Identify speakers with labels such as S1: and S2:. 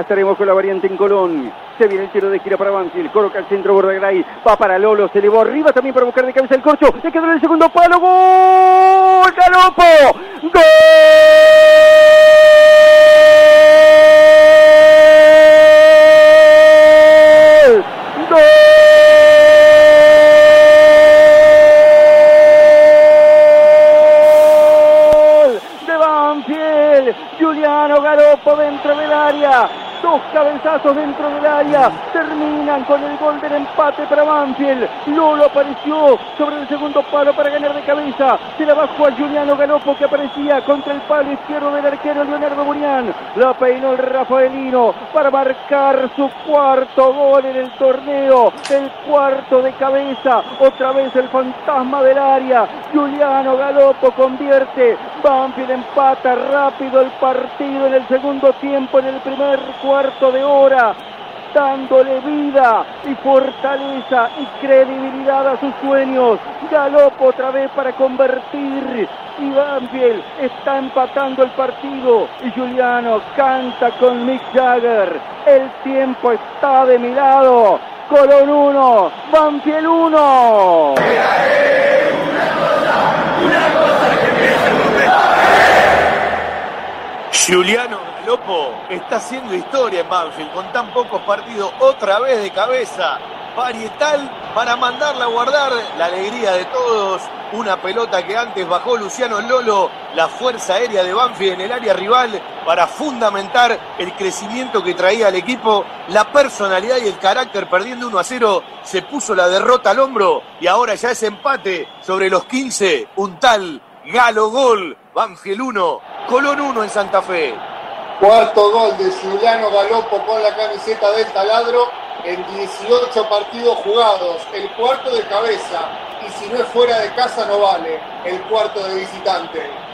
S1: Estaremos con la variante en Colón. Se viene el tiro de gira para Banfield. Coloca al centro Bordagray. Va para Lolo. Se elevó arriba también para buscar de cabeza el corcho. Se quedó en el segundo palo. ¡Gol! ¡Galopo! ¡Gol! Juliano Garopo dentro del área. Dos cabezazos dentro del área. Terminan con el gol del empate para Banfield. Lolo apareció sobre el segundo palo para ganar de cabeza. Se la bajó a Juliano Galopo que aparecía contra el palo izquierdo del arquero Leonardo Burián. La peinó el Rafaelino para marcar su cuarto gol en el torneo. El cuarto de cabeza. Otra vez el fantasma del área. Juliano Galopo convierte. Banfield empata rápido el partido en el segundo tiempo, en el primer cuarto de hora, dándole vida y fortaleza y credibilidad a sus sueños. Galopo otra vez para convertir. Y Banfield está empatando el partido. Y Juliano canta con Mick Jagger. El tiempo está de mi lado. Colón 1, Banfield 1.
S2: Juliano Galopo está haciendo historia en Banfield con tan pocos partidos, otra vez de cabeza, varietal para mandarla a guardar. La alegría de todos. Una pelota que antes bajó Luciano Lolo, la fuerza aérea de Banfield en el área rival para fundamentar el crecimiento que traía el equipo, la personalidad y el carácter perdiendo 1 a 0, se puso la derrota al hombro y ahora ya es empate sobre los 15, un tal Galo Gol, Banfield 1, Colón 1 en Santa Fe.
S3: Cuarto gol de Juliano Galopo con la camiseta del taladro en 18 partidos jugados, el cuarto de cabeza, y si no es fuera de casa no vale, el cuarto de visitante.